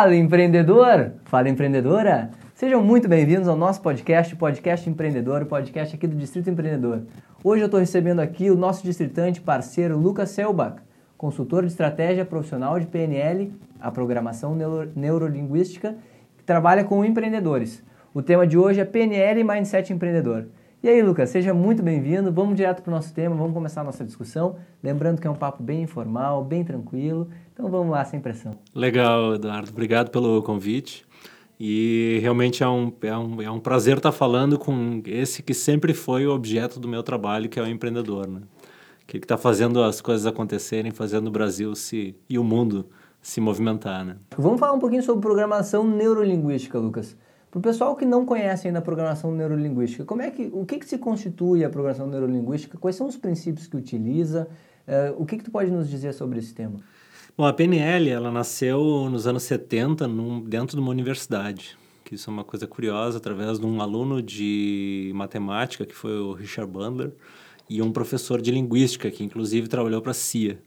Fala empreendedor, fala empreendedora. Sejam muito bem-vindos ao nosso podcast, podcast empreendedor, o podcast aqui do Distrito Empreendedor. Hoje eu estou recebendo aqui o nosso distritante parceiro Lucas Selbach, consultor de estratégia profissional de PNL, a programação neuro neurolinguística, que trabalha com empreendedores. O tema de hoje é PNL Mindset Empreendedor. E aí, Lucas, seja muito bem-vindo. Vamos direto para o nosso tema, vamos começar a nossa discussão. Lembrando que é um papo bem informal, bem tranquilo. Então vamos lá, sem pressão. Legal, Eduardo. Obrigado pelo convite. E realmente é um, é um, é um prazer estar falando com esse que sempre foi o objeto do meu trabalho, que é o empreendedor, né? Que está fazendo as coisas acontecerem, fazendo o Brasil se, e o mundo se movimentar, né? Vamos falar um pouquinho sobre programação neurolinguística, Lucas. Para o pessoal que não conhece ainda a programação neurolinguística, como é que, o que, que se constitui a programação neurolinguística? Quais são os princípios que utiliza? Uh, o que, que tu pode nos dizer sobre esse tema? Bom, a PNL, ela nasceu nos anos 70 num, dentro de uma universidade, que isso é uma coisa curiosa, através de um aluno de matemática, que foi o Richard Bandler, e um professor de linguística, que inclusive trabalhou para a CIA.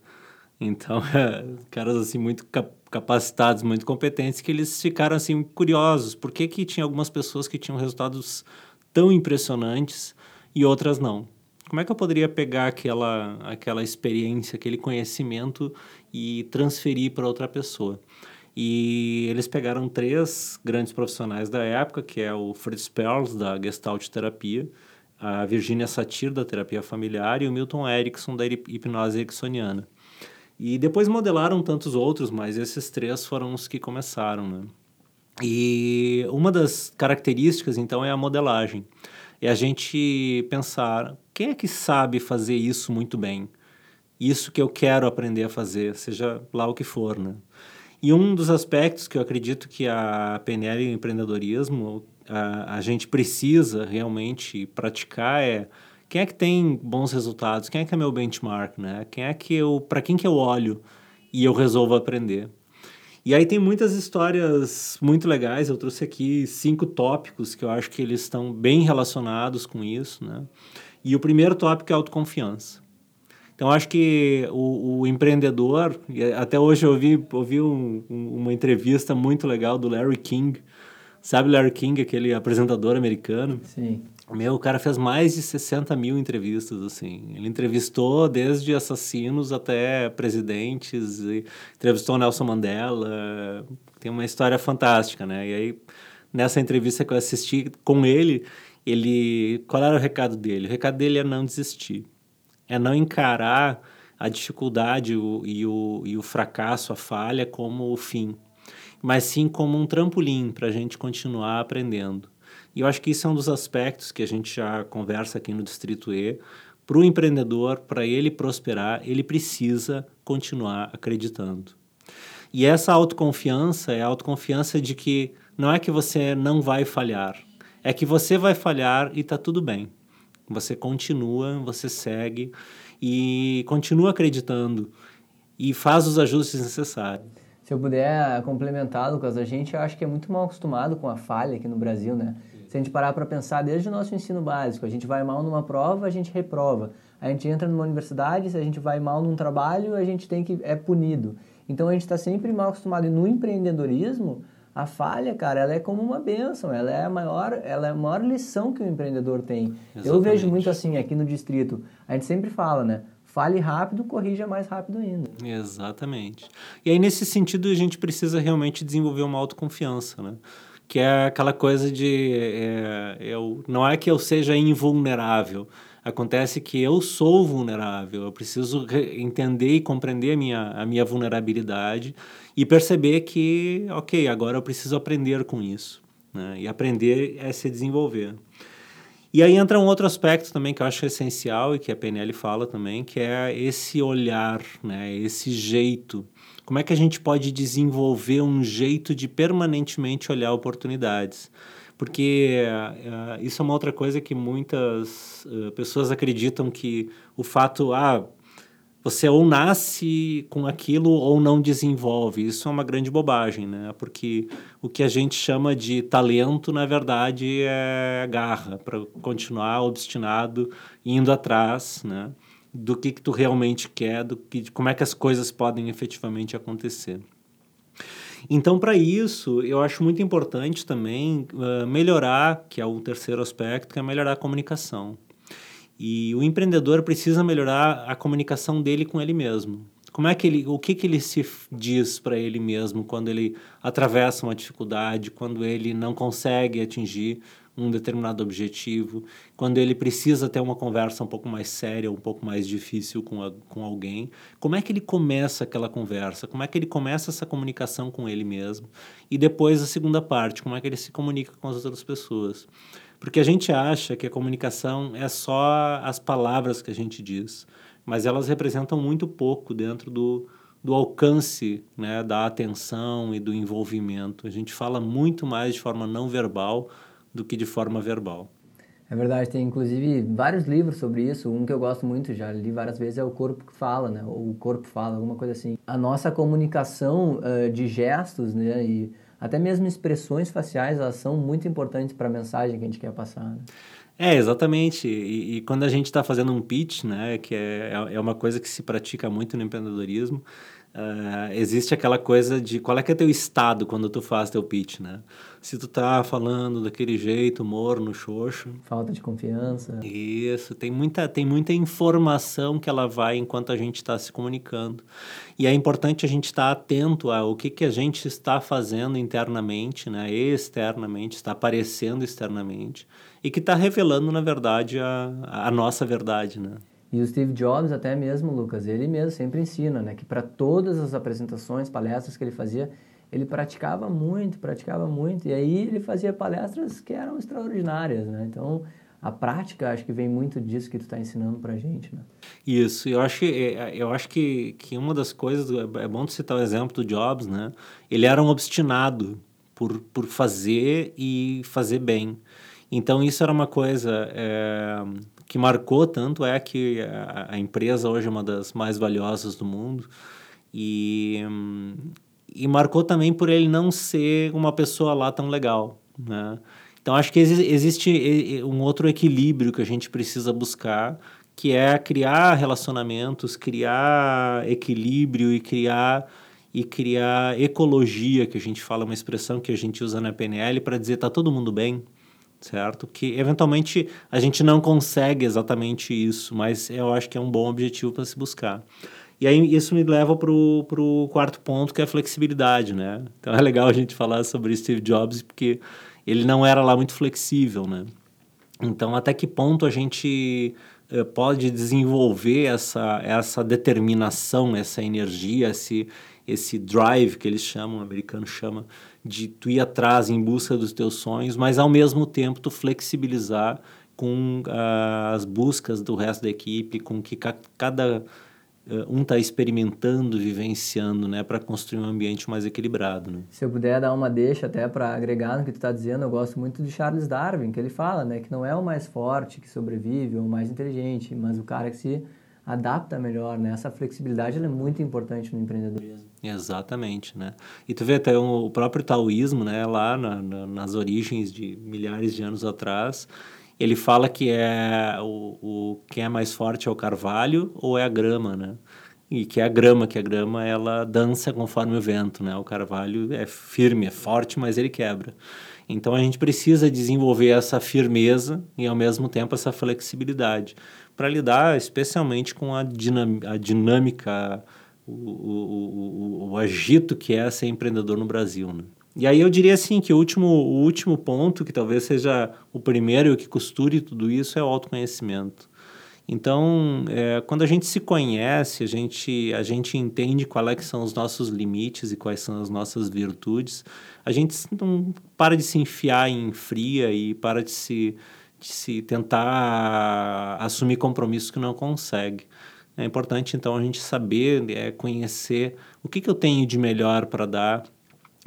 Então, é, caras assim muito capacitados, muito competentes, que eles ficaram assim curiosos. Por que, que tinha algumas pessoas que tinham resultados tão impressionantes e outras não? Como é que eu poderia pegar aquela, aquela experiência, aquele conhecimento e transferir para outra pessoa? E eles pegaram três grandes profissionais da época, que é o Fritz Perls, da Gestalt Terapia, a Virginia Satir, da terapia familiar, e o Milton Erickson, da hipnose ericksoniana. E depois modelaram tantos outros, mas esses três foram os que começaram, né? E uma das características, então, é a modelagem. É a gente pensar, quem é que sabe fazer isso muito bem? Isso que eu quero aprender a fazer, seja lá o que for, né? E um dos aspectos que eu acredito que a PNL e o empreendedorismo a, a gente precisa realmente praticar é quem é que tem bons resultados? Quem é que é meu benchmark, né? Quem é que eu, para quem que eu olho e eu resolvo aprender? E aí tem muitas histórias muito legais. Eu trouxe aqui cinco tópicos que eu acho que eles estão bem relacionados com isso, né? E o primeiro tópico é autoconfiança. Então, acho que o, o, empreendedor, até hoje eu ouvi, ouvi um, um, uma entrevista muito legal do Larry King. Sabe Larry King, aquele apresentador americano? Sim. Meu, o cara fez mais de 60 mil entrevistas, assim. Ele entrevistou desde assassinos até presidentes, entrevistou Nelson Mandela. Tem uma história fantástica, né? E aí, nessa entrevista que eu assisti com ele, ele... Qual era o recado dele? O recado dele é não desistir. É não encarar a dificuldade o, e, o, e o fracasso, a falha, como o fim. Mas sim como um trampolim para a gente continuar aprendendo. E eu acho que isso é um dos aspectos que a gente já conversa aqui no Distrito E. Para o empreendedor, para ele prosperar, ele precisa continuar acreditando. E essa autoconfiança é a autoconfiança de que não é que você não vai falhar, é que você vai falhar e está tudo bem. Você continua, você segue e continua acreditando e faz os ajustes necessários. Se eu puder complementar, Lucas, a gente acho que é muito mal acostumado com a falha aqui no Brasil, né? Se a gente parar para pensar desde o nosso ensino básico, a gente vai mal numa prova, a gente reprova. A gente entra numa universidade, se a gente vai mal num trabalho, a gente tem que é punido. Então a gente está sempre mal acostumado. E no empreendedorismo, a falha, cara, ela é como uma benção, ela é a maior, ela é a maior lição que o empreendedor tem. Exatamente. Eu vejo muito assim aqui no distrito. A gente sempre fala, né? Fale rápido, corrija mais rápido ainda. Exatamente. E aí, nesse sentido, a gente precisa realmente desenvolver uma autoconfiança, né? que é aquela coisa de é, eu, não é que eu seja invulnerável, acontece que eu sou vulnerável, eu preciso entender e compreender a minha, a minha vulnerabilidade e perceber que, ok, agora eu preciso aprender com isso. Né? E aprender é se desenvolver. E aí entra um outro aspecto também que eu acho essencial e que a PNL fala também, que é esse olhar, né? esse jeito como é que a gente pode desenvolver um jeito de permanentemente olhar oportunidades? Porque uh, isso é uma outra coisa que muitas uh, pessoas acreditam que o fato, ah, você ou nasce com aquilo ou não desenvolve. Isso é uma grande bobagem, né? Porque o que a gente chama de talento, na verdade, é garra para continuar obstinado, indo atrás, né? do que, que tu realmente quer, do que, como é que as coisas podem efetivamente acontecer. Então, para isso, eu acho muito importante também uh, melhorar, que é o terceiro aspecto, que é melhorar a comunicação. E o empreendedor precisa melhorar a comunicação dele com ele mesmo. Como é que ele, o que que ele se diz para ele mesmo quando ele atravessa uma dificuldade, quando ele não consegue atingir um determinado objetivo, quando ele precisa ter uma conversa um pouco mais séria, um pouco mais difícil com, a, com alguém, como é que ele começa aquela conversa? Como é que ele começa essa comunicação com ele mesmo? E depois a segunda parte, como é que ele se comunica com as outras pessoas? Porque a gente acha que a comunicação é só as palavras que a gente diz, mas elas representam muito pouco dentro do, do alcance né, da atenção e do envolvimento. A gente fala muito mais de forma não verbal do que de forma verbal. É verdade, tem inclusive vários livros sobre isso. Um que eu gosto muito, já li várias vezes, é O Corpo que Fala, né? Ou O Corpo Fala, alguma coisa assim. A nossa comunicação uh, de gestos, né? E até mesmo expressões faciais, elas são muito importantes para a mensagem que a gente quer passar. Né? É, exatamente. E, e quando a gente está fazendo um pitch, né? Que é, é uma coisa que se pratica muito no empreendedorismo, Uh, existe aquela coisa de qual é que é teu estado quando tu faz teu pitch, né? Se tu tá falando daquele jeito, morno, xoxo... Falta de confiança. Isso, tem muita, tem muita informação que ela vai enquanto a gente está se comunicando. E é importante a gente estar tá atento ao que, que a gente está fazendo internamente, né? Externamente, está aparecendo externamente. E que está revelando, na verdade, a, a nossa verdade, né? E o Steve Jobs, até mesmo, Lucas, ele mesmo sempre ensina, né? Que para todas as apresentações, palestras que ele fazia, ele praticava muito, praticava muito. E aí ele fazia palestras que eram extraordinárias, né? Então, a prática, acho que vem muito disso que tu está ensinando para a gente, né? Isso, eu acho, é, eu acho que, que uma das coisas, é bom citar o exemplo do Jobs, né? Ele era um obstinado por, por fazer e fazer bem. Então, isso era uma coisa... É, que marcou tanto é que a, a, empresa hoje é uma das mais valiosas do mundo e, e marcou também por ele não ser uma pessoa lá tão legal, né? Então acho que existe um outro equilíbrio que a gente precisa buscar, que é criar relacionamentos, criar equilíbrio e criar e criar ecologia, que a gente fala uma expressão que a gente usa na PNL para dizer tá todo mundo bem, certo? Que eventualmente a gente não consegue exatamente isso, mas eu acho que é um bom objetivo para se buscar. E aí isso me leva para o quarto ponto, que é a flexibilidade, né? Então é legal a gente falar sobre Steve Jobs, porque ele não era lá muito flexível, né? Então até que ponto a gente eh, pode desenvolver essa, essa determinação, essa energia, esse, esse drive que eles chamam, o americano chama, de tu ir atrás em busca dos teus sonhos, mas ao mesmo tempo tu flexibilizar com uh, as buscas do resto da equipe, com que ca cada uh, um está experimentando, vivenciando, né, para construir um ambiente mais equilibrado. Né? Se eu puder dar uma deixa até para agregar no que tu está dizendo, eu gosto muito de Charles Darwin, que ele fala, né, que não é o mais forte que sobrevive ou o mais inteligente, mas o cara que se adapta melhor, né? Essa flexibilidade é muito importante no empreendedorismo. Exatamente, né? E tu vê até o próprio taoísmo, né? Lá na, na, nas origens de milhares de anos atrás, ele fala que é o, o quem é mais forte é o carvalho ou é a grama, né? E que é a grama, que a grama ela dança conforme o vento, né? O carvalho é firme, é forte, mas ele quebra. Então a gente precisa desenvolver essa firmeza e ao mesmo tempo essa flexibilidade para lidar especialmente com a, a dinâmica, o, o, o, agito que é ser empreendedor no Brasil. Né? E aí eu diria assim que o último, o último ponto, que talvez seja o primeiro e o que costure tudo isso, é o autoconhecimento. Então, é, quando a gente se conhece, a gente, a gente entende quais é são os nossos limites e quais são as nossas virtudes, a gente não para de se enfiar em fria e para de se se tentar assumir compromissos que não consegue. É importante, então, a gente saber, é, conhecer o que, que eu tenho de melhor para dar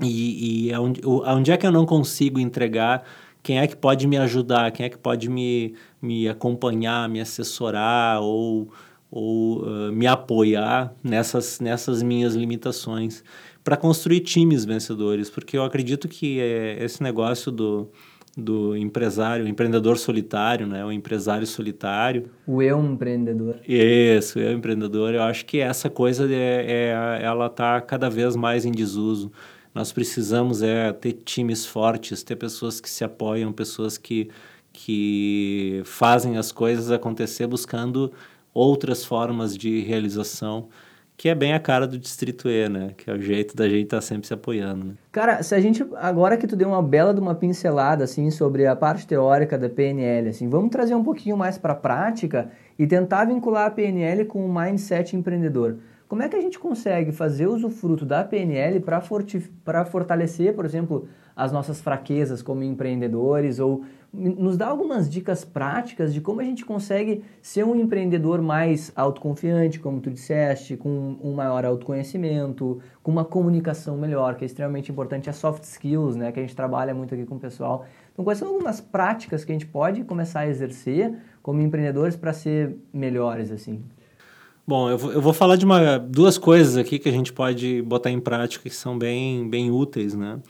e, e é que eu não consigo entregar, quem é que pode me ajudar, quem é que pode me, me acompanhar, me assessorar ou, ou uh, me apoiar nessas, nessas minhas limitações para construir times vencedores, porque eu acredito que é, esse negócio do do empresário, o empreendedor solitário, né? O empresário solitário. O eu empreendedor. Isso, o eu empreendedor. Eu acho que essa coisa é, é ela está cada vez mais em desuso. Nós precisamos é ter times fortes, ter pessoas que se apoiam, pessoas que, que fazem as coisas acontecer buscando outras formas de realização que é bem a cara do Distrito E, né? Que é o jeito da gente estar tá sempre se apoiando, né? Cara, se a gente, agora que tu deu uma bela de uma pincelada, assim, sobre a parte teórica da PNL, assim, vamos trazer um pouquinho mais para a prática e tentar vincular a PNL com o mindset empreendedor. Como é que a gente consegue fazer usufruto da PNL para fortalecer, por exemplo, as nossas fraquezas como empreendedores ou nos dá algumas dicas práticas de como a gente consegue ser um empreendedor mais autoconfiante, como tu disseste, com um maior autoconhecimento, com uma comunicação melhor, que é extremamente importante, as soft skills, né, que a gente trabalha muito aqui com o pessoal. Então, quais são algumas práticas que a gente pode começar a exercer como empreendedores para ser melhores, assim? Bom, eu vou, eu vou falar de uma, duas coisas aqui que a gente pode botar em prática que são bem, bem úteis, né?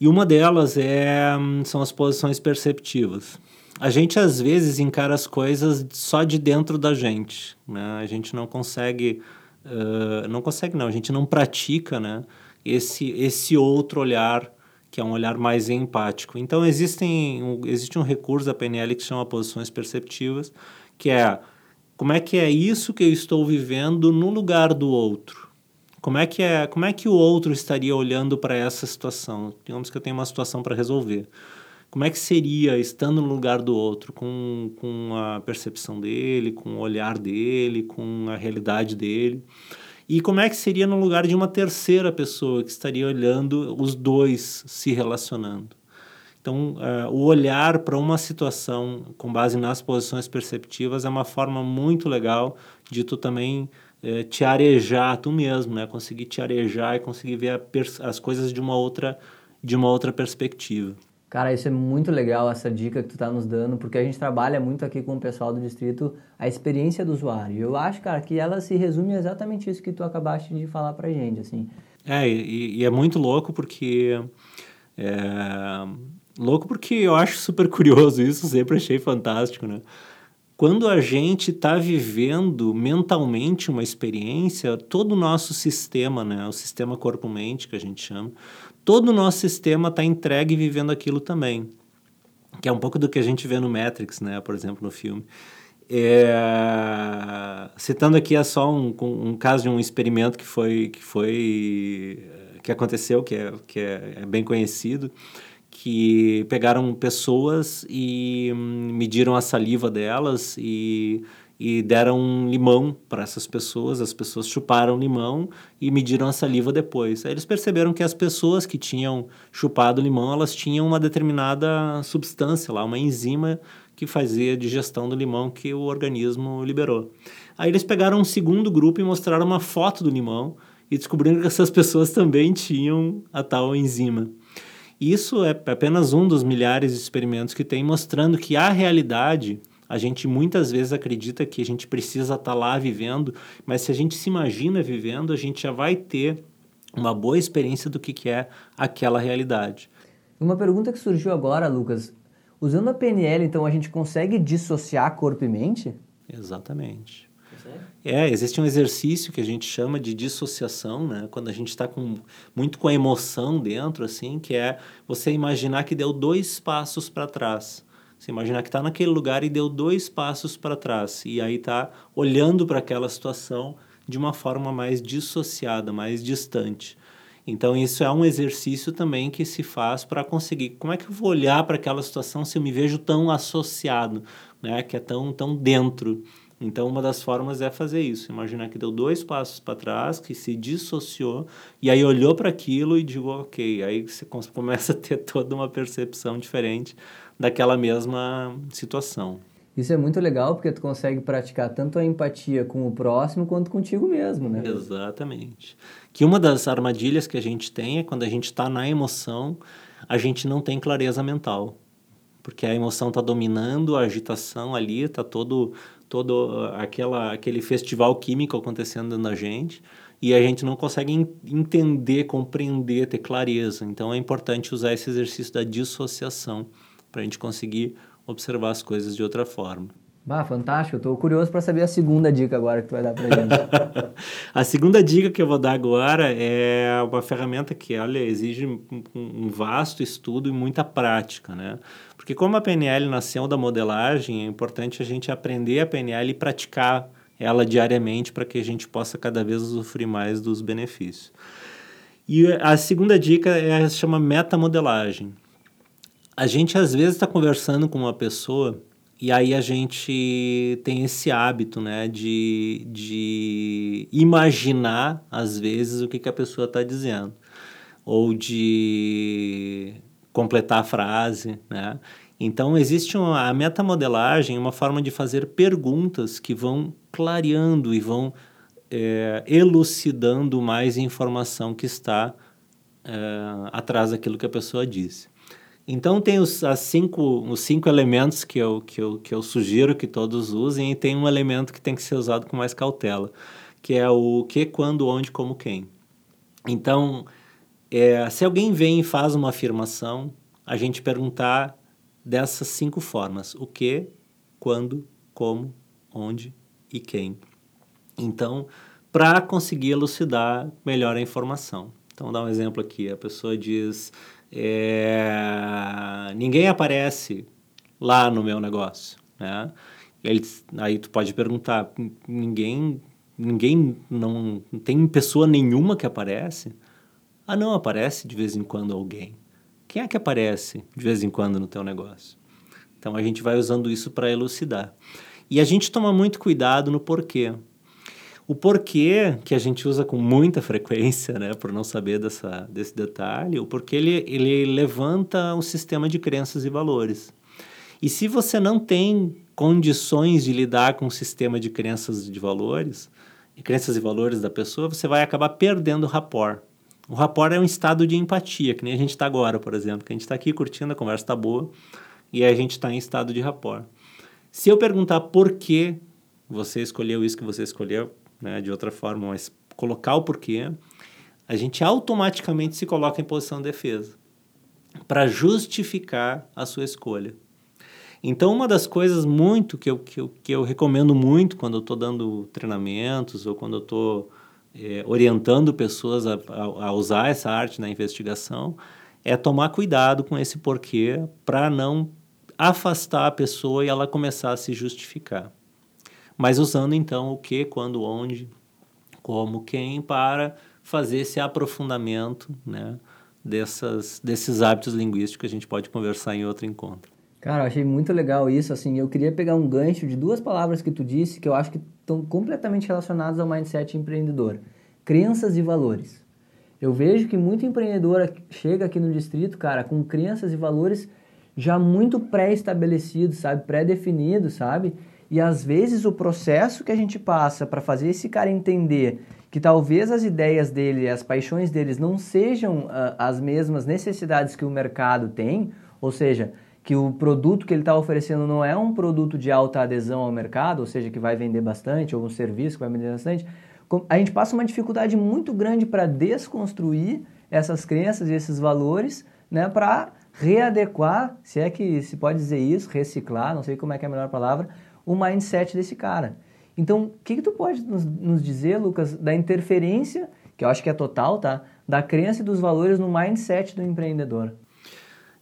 E uma delas é, são as posições perceptivas. A gente às vezes encara as coisas só de dentro da gente, né? A gente não consegue, uh, não consegue não, a gente não pratica, né? Esse, esse outro olhar que é um olhar mais empático. Então existem, um, existe um recurso da PNL que chama posições perceptivas, que é como é que é isso que eu estou vivendo no lugar do outro. Como é que é, como é que o outro estaria olhando para essa situação? Digamos que eu tenho uma situação para resolver. Como é que seria estando no lugar do outro, com, com a percepção dele, com o olhar dele, com a realidade dele? E como é que seria no lugar de uma terceira pessoa que estaria olhando os dois se relacionando? Então, uh, o olhar para uma situação com base nas posições perceptivas é uma forma muito legal de tu também é, te arejar tu mesmo, né? Conseguir te arejar e conseguir ver as coisas de uma outra de uma outra perspectiva. Cara, isso é muito legal essa dica que tu está nos dando, porque a gente trabalha muito aqui com o pessoal do distrito a experiência do usuário. Eu acho, cara, que ela se resume exatamente isso que tu acabaste de falar pra gente, assim. É, e, e é muito louco porque é, louco porque eu acho super curioso isso, sempre achei fantástico, né? Quando a gente está vivendo mentalmente uma experiência, todo o nosso sistema, né, o sistema corpo-mente que a gente chama, todo o nosso sistema está entregue vivendo aquilo também. Que é um pouco do que a gente vê no Matrix, né, por exemplo, no filme. É, citando aqui é só um, um, caso de um experimento que foi que foi que aconteceu que é, que é, é bem conhecido que pegaram pessoas e hum, mediram a saliva delas e, e deram limão para essas pessoas. As pessoas chuparam limão e mediram a saliva depois. Aí eles perceberam que as pessoas que tinham chupado limão, elas tinham uma determinada substância lá, uma enzima que fazia a digestão do limão que o organismo liberou. Aí eles pegaram um segundo grupo e mostraram uma foto do limão e descobriram que essas pessoas também tinham a tal enzima. Isso é apenas um dos milhares de experimentos que tem mostrando que a realidade a gente muitas vezes acredita que a gente precisa estar tá lá vivendo, mas se a gente se imagina vivendo, a gente já vai ter uma boa experiência do que, que é aquela realidade. Uma pergunta que surgiu agora, Lucas. Usando a PNL, então, a gente consegue dissociar corpo e mente? Exatamente. É, existe um exercício que a gente chama de dissociação, né? Quando a gente está com, muito com a emoção dentro, assim, que é você imaginar que deu dois passos para trás. Você imaginar que está naquele lugar e deu dois passos para trás. E aí está olhando para aquela situação de uma forma mais dissociada, mais distante. Então, isso é um exercício também que se faz para conseguir. Como é que eu vou olhar para aquela situação se eu me vejo tão associado, né? que é tão, tão dentro? Então, uma das formas é fazer isso. Imaginar que deu dois passos para trás, que se dissociou, e aí olhou para aquilo e digo, ok. Aí você começa a ter toda uma percepção diferente daquela mesma situação. Isso é muito legal porque tu consegue praticar tanto a empatia com o próximo quanto contigo mesmo, né? Exatamente. Que uma das armadilhas que a gente tem é quando a gente está na emoção, a gente não tem clareza mental. Porque a emoção está dominando, a agitação ali, está todo todo aquela, aquele festival químico acontecendo na gente e a gente não consegue entender, compreender, ter clareza. Então é importante usar esse exercício da dissociação para a gente conseguir observar as coisas de outra forma. Ah, fantástico. Eu tô curioso para saber a segunda dica agora que tu vai dar pra gente. a segunda dica que eu vou dar agora é uma ferramenta que, olha, exige um, vasto estudo e muita prática, né? Porque como a PNL nasceu da modelagem, é importante a gente aprender a PNL e praticar ela diariamente para que a gente possa cada vez usufruir mais dos benefícios. E a segunda dica é, chama metamodelagem. A gente às vezes está conversando com uma pessoa e aí a gente tem esse hábito, né, de, de imaginar, às vezes, o que, que a pessoa está dizendo. Ou de completar a frase, né? Então, existe uma, a metamodelagem, uma forma de fazer perguntas que vão clareando e vão é, elucidando mais informação que está é, atrás daquilo que a pessoa disse. Então tem os, as cinco, os cinco elementos que eu, que, eu, que eu sugiro que todos usem e tem um elemento que tem que ser usado com mais cautela, que é o que, quando, onde, como, quem. Então, é, se alguém vem e faz uma afirmação, a gente perguntar dessas cinco formas: o que, quando, como, onde e quem. Então, para conseguir elucidar melhor a informação. Então, vou dar um exemplo aqui: a pessoa diz é, ninguém aparece lá no meu negócio, né? Aí tu pode perguntar, ninguém, ninguém não tem pessoa nenhuma que aparece? Ah, não, aparece de vez em quando alguém. Quem é que aparece de vez em quando no teu negócio? Então a gente vai usando isso para elucidar. E a gente toma muito cuidado no porquê. O porquê, que a gente usa com muita frequência, né, por não saber dessa, desse detalhe, o porquê ele, ele levanta um sistema de crenças e valores. E se você não tem condições de lidar com o sistema de crenças e de valores, e crenças e valores da pessoa, você vai acabar perdendo o rapport. O rapport é um estado de empatia, que nem a gente está agora, por exemplo, que a gente está aqui curtindo, a conversa está boa, e a gente está em estado de rapport. Se eu perguntar por que você escolheu isso que você escolheu, né, de outra forma, mas colocar o porquê, a gente automaticamente se coloca em posição de defesa para justificar a sua escolha. Então, uma das coisas muito que eu, que eu, que eu recomendo muito quando eu estou dando treinamentos ou quando eu estou é, orientando pessoas a, a, a, usar essa arte na investigação é tomar cuidado com esse porquê para não afastar a pessoa e ela começar a se justificar mas usando então o que, quando, onde, como, quem, para fazer esse aprofundamento né, dessas, desses hábitos linguísticos que a gente pode conversar em outro encontro. Cara, eu achei muito legal isso, assim, eu queria pegar um gancho de duas palavras que tu disse que eu acho que estão completamente relacionadas ao mindset empreendedor. Crenças e valores. Eu vejo que muito empreendedor chega aqui no distrito, cara, com crenças e valores já muito pré-estabelecidos, sabe? Pré-definidos, sabe? E às vezes o processo que a gente passa para fazer esse cara entender que talvez as ideias dele, as paixões deles não sejam uh, as mesmas necessidades que o mercado tem, ou seja, que o produto que ele está oferecendo não é um produto de alta adesão ao mercado, ou seja, que vai vender bastante, ou um serviço que vai vender bastante, a gente passa uma dificuldade muito grande para desconstruir essas crenças e esses valores, né, para readequar, se é que se pode dizer isso, reciclar, não sei como é que é a melhor palavra, o mindset desse cara. Então, o que, que tu pode nos, nos dizer, Lucas, da interferência, que eu acho que é total, tá? Da crença e dos valores no mindset do empreendedor.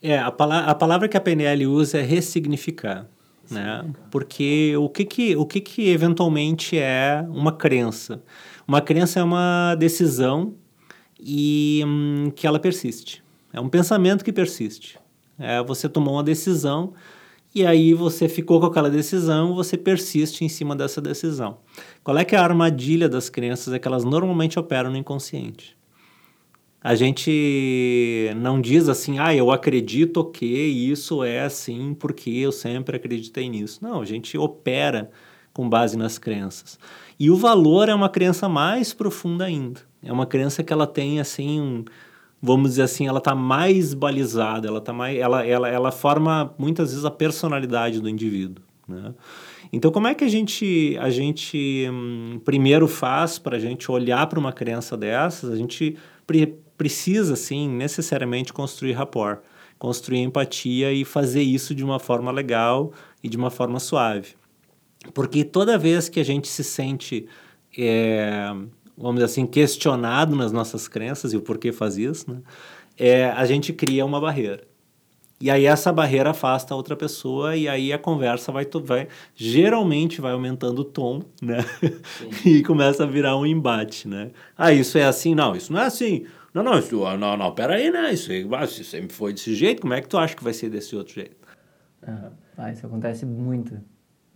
É, a, pala a palavra que a PNL usa é ressignificar. Né? Porque o que que, o que que eventualmente é uma crença? Uma crença é uma decisão e hum, que ela persiste. É um pensamento que persiste. É, você tomou uma decisão e aí você ficou com aquela decisão, você persiste em cima dessa decisão. Qual é que é a armadilha das crenças? É que elas normalmente operam no inconsciente. A gente não diz assim, ah, eu acredito que isso é assim porque eu sempre acreditei nisso. Não, a gente opera com base nas crenças. E o valor é uma crença mais profunda ainda. É uma crença que ela tem assim um, vamos dizer assim, ela está mais balizada, ela tá mais, ela, ela, ela forma muitas vezes a personalidade do indivíduo, né? Então, como é que a gente, a gente hum, primeiro faz para a gente olhar para uma crença dessas? A gente pre precisa, sim, necessariamente construir rapport, construir empatia e fazer isso de uma forma legal e de uma forma suave. Porque toda vez que a gente se sente, é, vamos dizer assim, questionado nas nossas crenças e o porquê faz isso, né? É, a gente cria uma barreira. E aí essa barreira afasta a outra pessoa e aí a conversa vai, vai geralmente vai aumentando o tom, né? e começa a virar um embate, né? Ah, isso é assim? Não, isso não é assim. Não, não, isso, ah, não, não, peraí, né? Isso, isso sempre foi desse jeito, como é que tu acha que vai ser desse outro jeito? Ah, isso acontece muito.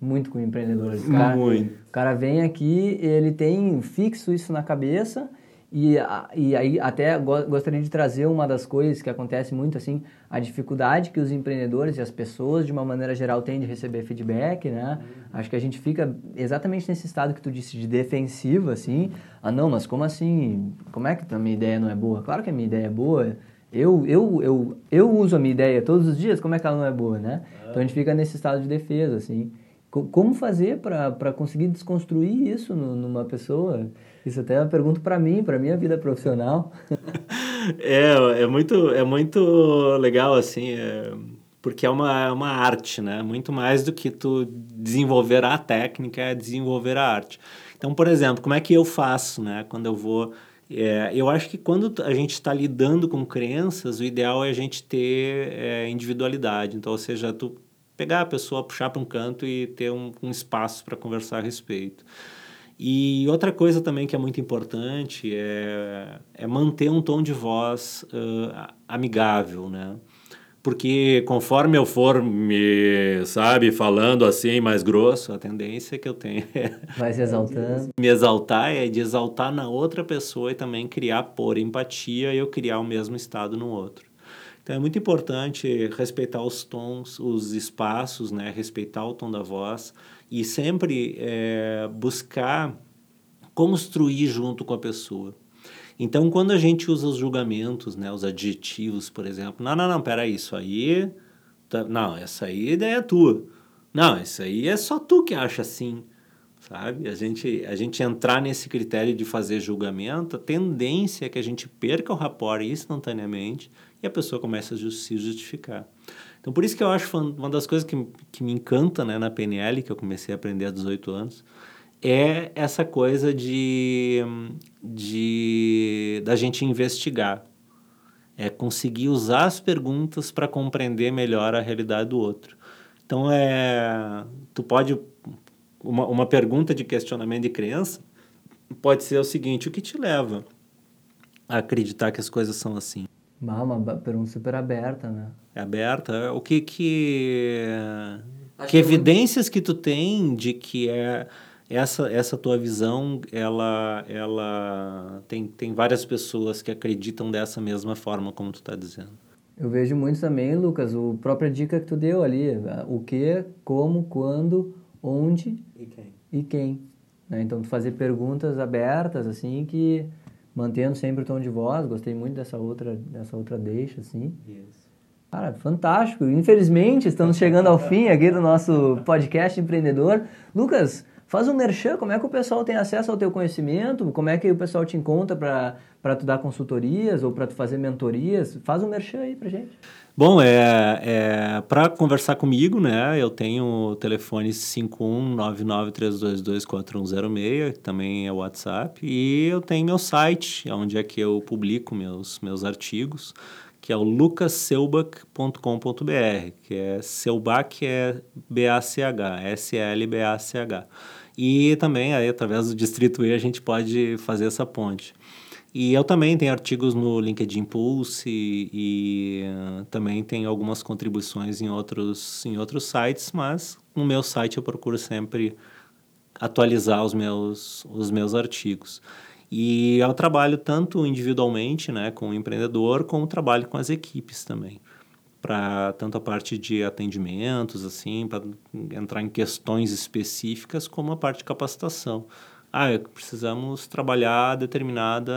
Muito com empreendedores. O cara, muito. O cara vem aqui, ele tem fixo isso na cabeça e, e aí até gostaria de trazer uma das coisas que acontece muito assim, a dificuldade que os empreendedores e as pessoas de uma maneira geral têm de receber feedback, né? Uhum. Acho que a gente fica exatamente nesse estado que tu disse de defensivo assim. Ah, não, mas como assim? Como é que a minha ideia não é boa? Claro que a minha ideia é boa. Eu, eu, eu, eu uso a minha ideia todos os dias, como é que ela não é boa, né? Então a gente fica nesse estado de defesa, assim. Como fazer para conseguir desconstruir isso numa pessoa? Isso até é uma pergunta para mim, para minha vida profissional. é, é muito, é muito legal, assim, é, porque é uma, é uma arte, né? Muito mais do que tu desenvolver a técnica, é desenvolver a arte. Então, por exemplo, como é que eu faço, né? Quando eu vou... É, eu acho que quando a gente está lidando com crenças, o ideal é a gente ter é, individualidade. Então, ou seja, tu pegar a pessoa, puxar para um canto e ter um, um espaço para conversar a respeito. E outra coisa também que é muito importante é, é manter um tom de voz uh, amigável, né? Porque conforme eu for me, sabe, falando assim mais grosso, a tendência que eu tenho é... Vai se exaltando. Me exaltar é de exaltar na outra pessoa e também criar por empatia e eu criar o mesmo estado no outro. Então é muito importante respeitar os tons, os espaços, né? respeitar o tom da voz e sempre é, buscar construir junto com a pessoa. Então, quando a gente usa os julgamentos, né, os adjetivos, por exemplo, não, não, não, peraí, isso aí, tá, não, essa aí é ideia é tua. Não, isso aí é só tu que acha assim sabe? A gente, a gente entrar nesse critério de fazer julgamento, a tendência é que a gente perca o rapport instantaneamente e a pessoa começa a se justificar. Então, por isso que eu acho uma das coisas que, que me encanta né, na PNL, que eu comecei a aprender há 18 anos, é essa coisa de, de da gente investigar. É conseguir usar as perguntas para compreender melhor a realidade do outro. Então, é, tu pode uma, uma pergunta de questionamento de criança pode ser o seguinte: o que te leva a acreditar que as coisas são assim? Ah, uma pergunta super aberta, né? É aberta. O que que Acho que evidências que tu tem de que é essa essa tua visão ela ela tem tem várias pessoas que acreditam dessa mesma forma como tu está dizendo. Eu vejo muito também, Lucas, o própria dica que tu deu ali, o que, como, quando, onde e quem. E quem né? Então, fazer perguntas abertas, assim, que mantendo sempre o tom de voz. Gostei muito dessa outra, dessa outra deixa, assim. Isso. Cara, fantástico. Infelizmente, estamos chegando ao fim aqui do nosso podcast empreendedor. Lucas, faz um merchan, como é que o pessoal tem acesso ao teu conhecimento? Como é que o pessoal te encontra para tu dar consultorias ou para tu fazer mentorias? Faz um merchan aí pra gente. Bom, é, é para conversar comigo, né? Eu tenho o telefone 519932241106, que também é o WhatsApp, e eu tenho meu site, onde é que eu publico meus, meus artigos, que é o lucasselbach.com.br, que é Selbach é B-A-C-H, S-L-B-A-C-H. E também aí, através do Distrito E a gente pode fazer essa ponte. E eu também tenho artigos no LinkedIn Pulse e, e uh, também tenho algumas contribuições em outros, em outros sites, mas no meu site eu procuro sempre atualizar os meus, os meus artigos. E eu trabalho tanto individualmente né, com o empreendedor, como trabalho com as equipes também. Para tanto a parte de atendimentos, assim, para entrar em questões específicas, como a parte de capacitação ah, precisamos trabalhar determinada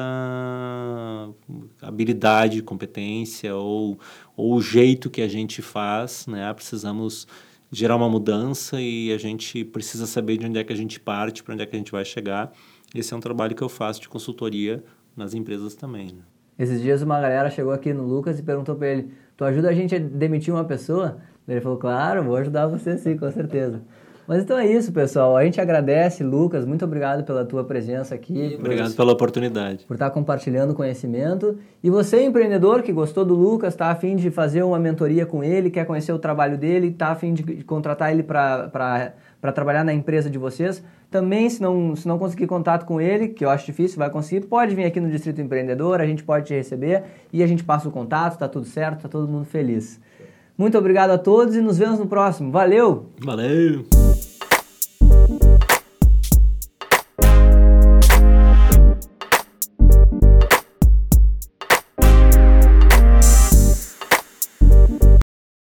habilidade, competência ou, ou o jeito que a gente faz, né? Precisamos gerar uma mudança e a gente precisa saber de onde é que a gente parte, para onde é que a gente vai chegar. Esse é um trabalho que eu faço de consultoria nas empresas também. Né? Esses dias uma galera chegou aqui no Lucas e perguntou para ele: "Tu ajuda a gente a demitir uma pessoa?" Ele falou: "Claro, vou ajudar você sim, com certeza." Mas então é isso, pessoal. A gente agradece, Lucas. Muito obrigado pela tua presença aqui. Obrigado por, pela oportunidade. Por estar compartilhando conhecimento. E você, empreendedor que gostou do Lucas, está afim de fazer uma mentoria com ele, quer conhecer o trabalho dele, está afim de contratar ele para trabalhar na empresa de vocês, também, se não, se não conseguir contato com ele, que eu acho difícil, vai conseguir, pode vir aqui no Distrito Empreendedor, a gente pode te receber e a gente passa o contato, está tudo certo, está todo mundo feliz. Muito obrigado a todos e nos vemos no próximo. Valeu! Valeu!